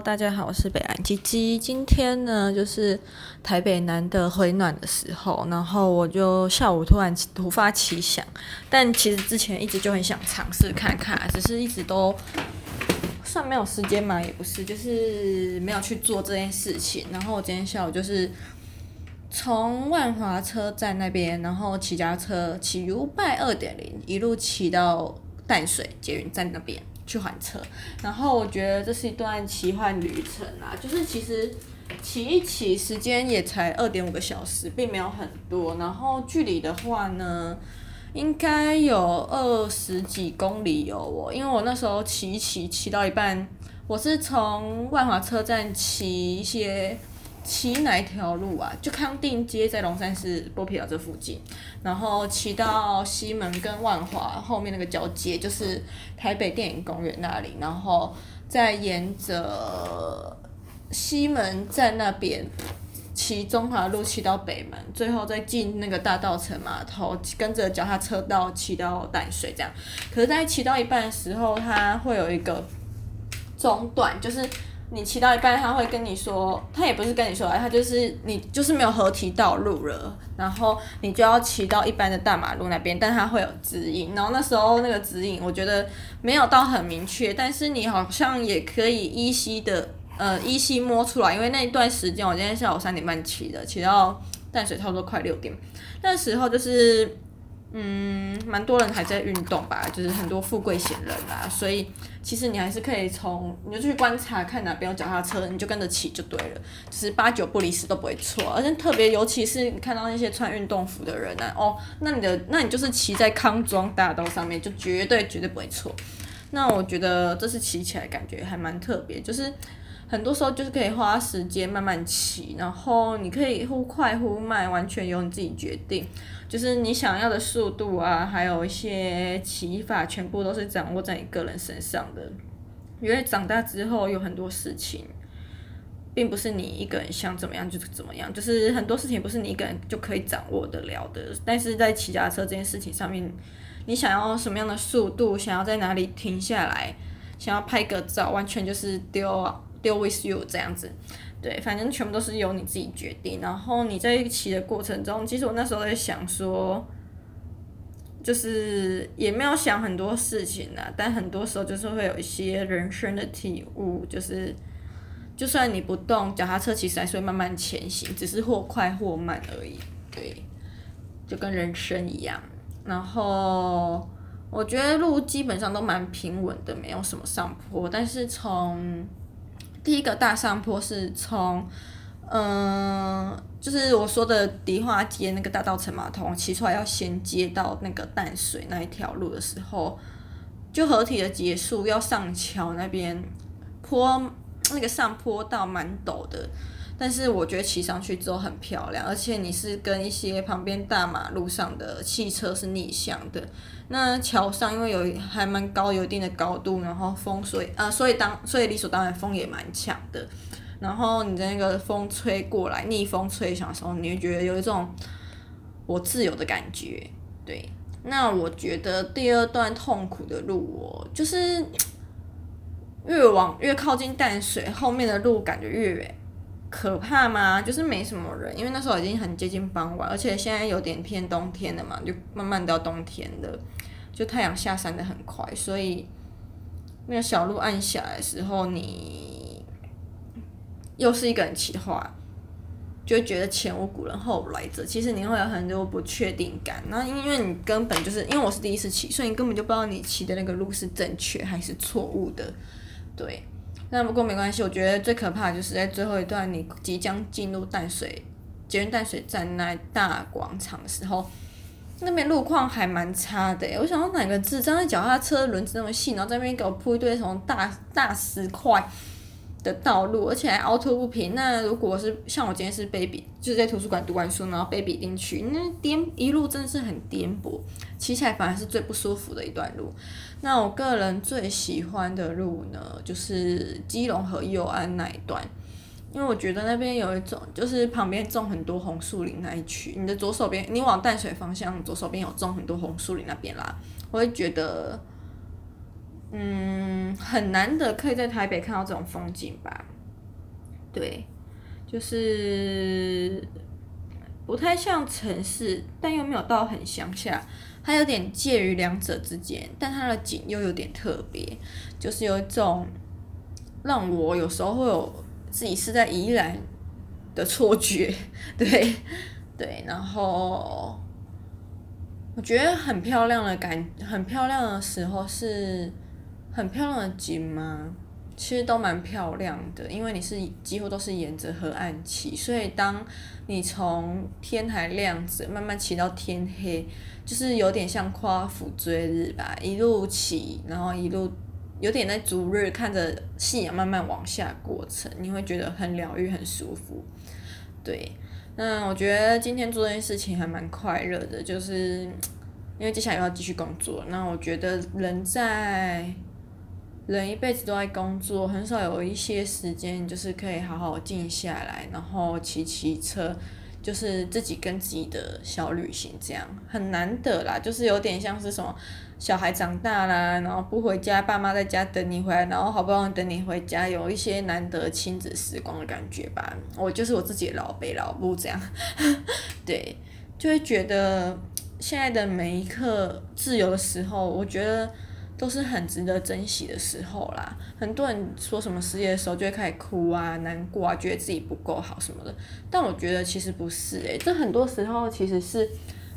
大家好，我是北岸吉吉。今天呢，就是台北难得回暖的时候，然后我就下午突然突发奇想，但其实之前一直就很想尝试看看，只是一直都算没有时间嘛，也不是，就是没有去做这件事情。然后我今天下午就是从万华车站那边，然后骑家车骑 YouBike 二点零，一路骑到淡水捷运站那边。去还车，然后我觉得这是一段奇幻旅程啊，就是其实骑一骑时间也才二点五个小时，并没有很多。然后距离的话呢，应该有二十几公里有我，因为我那时候骑一骑骑到一半，我是从万华车站骑一些。骑哪一条路啊？就康定街在龙山寺剥皮寮这附近，然后骑到西门跟万华后面那个交界，就是台北电影公园那里，然后再沿着西门站那边骑中华路骑到北门，最后再进那个大道城码头，跟着脚踏车道骑到淡水这样。可是，在骑到一半的时候，它会有一个中断，就是。你骑到一半，他会跟你说，他也不是跟你说，他就是你就是没有合体道路了，然后你就要骑到一般的大马路那边，但他会有指引，然后那时候那个指引我觉得没有到很明确，但是你好像也可以依稀的呃依稀摸出来，因为那一段时间我今天下午三点半骑的，骑到淡水差不多快六点，那时候就是。嗯，蛮多人还在运动吧，就是很多富贵闲人啦，所以其实你还是可以从，你就去观察看哪边有脚踏车，你就跟着骑就对了，就是八九不离十都不会错，而且特别尤其是你看到那些穿运动服的人呢、啊，哦，那你的那你就是骑在康庄大道上面就绝对绝对不会错，那我觉得这是骑起来感觉还蛮特别，就是。很多时候就是可以花时间慢慢骑，然后你可以忽快忽慢，完全由你自己决定。就是你想要的速度啊，还有一些骑法，全部都是掌握在你个人身上的。因为长大之后有很多事情，并不是你一个人想怎么样就怎么样，就是很多事情不是你一个人就可以掌握得了的。但是在骑脚车这件事情上面，你想要什么样的速度，想要在哪里停下来，想要拍个照，完全就是丢啊。Deal with you 这样子，对，反正全部都是由你自己决定。然后你在一起的过程中，其实我那时候在想说，就是也没有想很多事情啊，但很多时候就是会有一些人生的体悟，就是就算你不动，脚踏车其实还是会慢慢前行，只是或快或慢而已。对，就跟人生一样。然后我觉得路基本上都蛮平稳的，没有什么上坡，但是从第一个大上坡是从，嗯、就是我说的迪化街那个大道城码头骑出来，要先接到那个淡水那一条路的时候，就合体的结束，要上桥那边坡，那个上坡道蛮陡的。但是我觉得骑上去之后很漂亮，而且你是跟一些旁边大马路上的汽车是逆向的。那桥上因为有还蛮高，有一定的高度，然后风所以啊，所以当所以理所当然风也蛮强的。然后你在那个风吹过来，逆风吹响的时候，你会觉得有一种我自由的感觉。对，那我觉得第二段痛苦的路，我就是越往越靠近淡水，后面的路感觉越远。可怕吗？就是没什么人，因为那时候已经很接近傍晚，而且现在有点偏冬天了嘛，就慢慢到冬天了，就太阳下山的很快，所以那个小路暗下来的时候，你又是一个人骑的话，就觉得前无古人后无来者，其实你会有很多不确定感。那因为你根本就是因为我是第一次骑，所以你根本就不知道你骑的那个路是正确还是错误的，对。那不过没关系，我觉得最可怕就是在最后一段，你即将进入淡水捷运淡水站那大广场的时候，那边路况还蛮差的。我想到哪个智障在脚踏车轮子那么细，然后在那边给我铺一堆什么大大石块的道路，而且还凹凸不平。那如果是像我今天是 baby，就是在图书馆读完书，然后 baby 进去，那颠一路真的是很颠簸，骑起来反而是最不舒服的一段路。那我个人最喜欢的路呢，就是基隆河右岸那一段，因为我觉得那边有一种，就是旁边种很多红树林那一区。你的左手边，你往淡水方向，左手边有种很多红树林那边啦，我会觉得，嗯，很难得可以在台北看到这种风景吧。对，就是不太像城市，但又没有到很乡下，它有点介于两者之间，但它的景又有点特别，就是有一种让我有时候会有自己是在宜兰的错觉，对对，然后。我觉得很漂亮的感，很漂亮的时候是很漂亮的景吗？其实都蛮漂亮的，因为你是几乎都是沿着河岸骑，所以当你从天还亮着慢慢骑到天黑，就是有点像夸父追日吧，一路骑，然后一路有点在逐日看着夕阳慢慢往下过程，你会觉得很疗愈、很舒服，对。那我觉得今天做这件事情还蛮快乐的，就是因为接下来又要继续工作。那我觉得人在人一辈子都在工作，很少有一些时间就是可以好好静下来，然后骑骑车，就是自己跟自己的小旅行，这样很难得啦。就是有点像是什么。小孩长大啦，然后不回家，爸妈在家等你回来，然后好不容易等你回家，有一些难得亲子时光的感觉吧。我就是我自己老北老不这样，对，就会觉得现在的每一刻自由的时候，我觉得都是很值得珍惜的时候啦。很多人说什么失业的时候就会开始哭啊、难过啊，觉得自己不够好什么的，但我觉得其实不是诶，这很多时候其实是。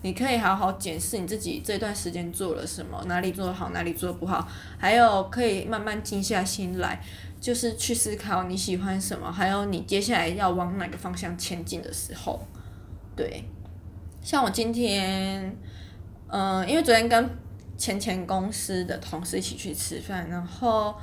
你可以好好检视你自己这段时间做了什么，哪里做得好，哪里做得不好，还有可以慢慢静下心来，就是去思考你喜欢什么，还有你接下来要往哪个方向前进的时候，对，像我今天，嗯、因为昨天跟前前公司的同事一起去吃饭，然后。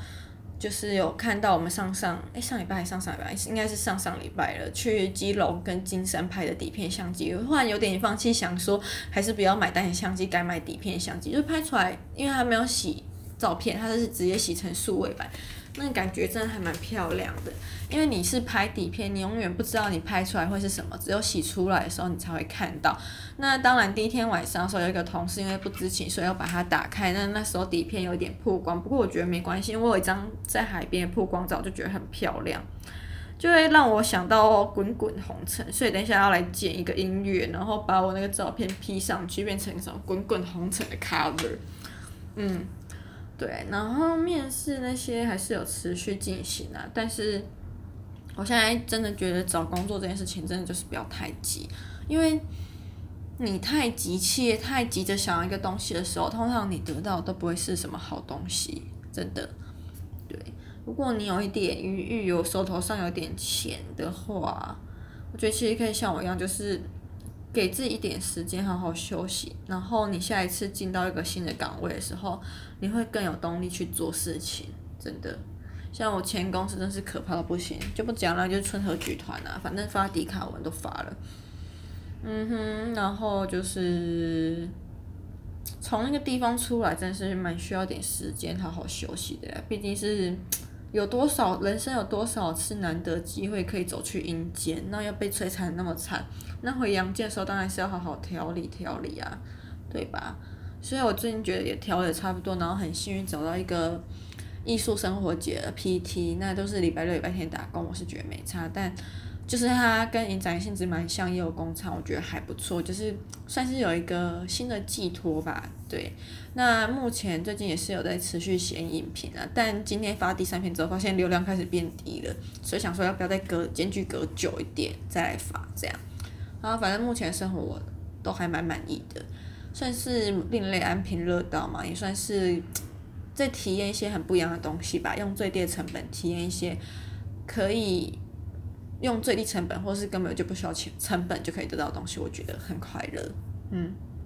就是有看到我们上上哎、上礼拜还上上礼拜应该是上上礼拜了，去基隆跟金山拍的底片相机，我忽然有点放弃，想说还是不要买单眼相机，改买底片相机，就拍出来，因为它没有洗照片，它是直接洗成数位版。那感觉真的还蛮漂亮的，因为你是拍底片，你永远不知道你拍出来会是什么，只有洗出来的时候你才会看到。那当然，第一天晚上的时候有一个同事因为不知情，所以要把它打开。那那时候底片有点曝光，不过我觉得没关系，因为我有一张在海边的曝光照，就觉得很漂亮，就会让我想到滚滚红尘。所以等一下要来剪一个音乐，然后把我那个照片 P 上去，变成一种滚滚红尘的 cover。嗯。对，然后面试那些还是有持续进行啊，但是我现在真的觉得找工作这件事情真的就是不要太急，因为你太急切、太急着想要一个东西的时候，通常你得到都不会是什么好东西，真的。对，如果你有一点余裕，有手头上有点钱的话，我觉得其实可以像我一样，就是。给自己一点时间好好休息，然后你下一次进到一个新的岗位的时候，你会更有动力去做事情。真的，像我前公司真是可怕的不行，就不讲了，就是春和剧团啊，反正发迪卡文都发了。嗯哼，然后就是从那个地方出来，真是蛮需要点时间好好休息的，毕竟是。有多少人生有多少次难得机会可以走去阴间，那要被摧残那么惨，那回阳间的时候当然是要好好调理调理啊，对吧？所以我最近觉得也调的差不多，然后很幸运找到一个艺术生活节的 PT，那都是礼拜六礼拜天打工，我是觉得没差，但。就是它跟影展性质蛮像，也有工厂，我觉得还不错，就是算是有一个新的寄托吧。对，那目前最近也是有在持续写影评啊，但今天发第三篇之后，发现流量开始变低了，所以想说要不要再隔间距隔久一点再来发这样。然后反正目前生活都还蛮满意的，算是另类安贫乐道嘛，也算是在体验一些很不一样的东西吧，用最低的成本体验一些可以。用最低成本，或是根本就不需要钱成本就可以得到东西，我觉得很快乐。嗯。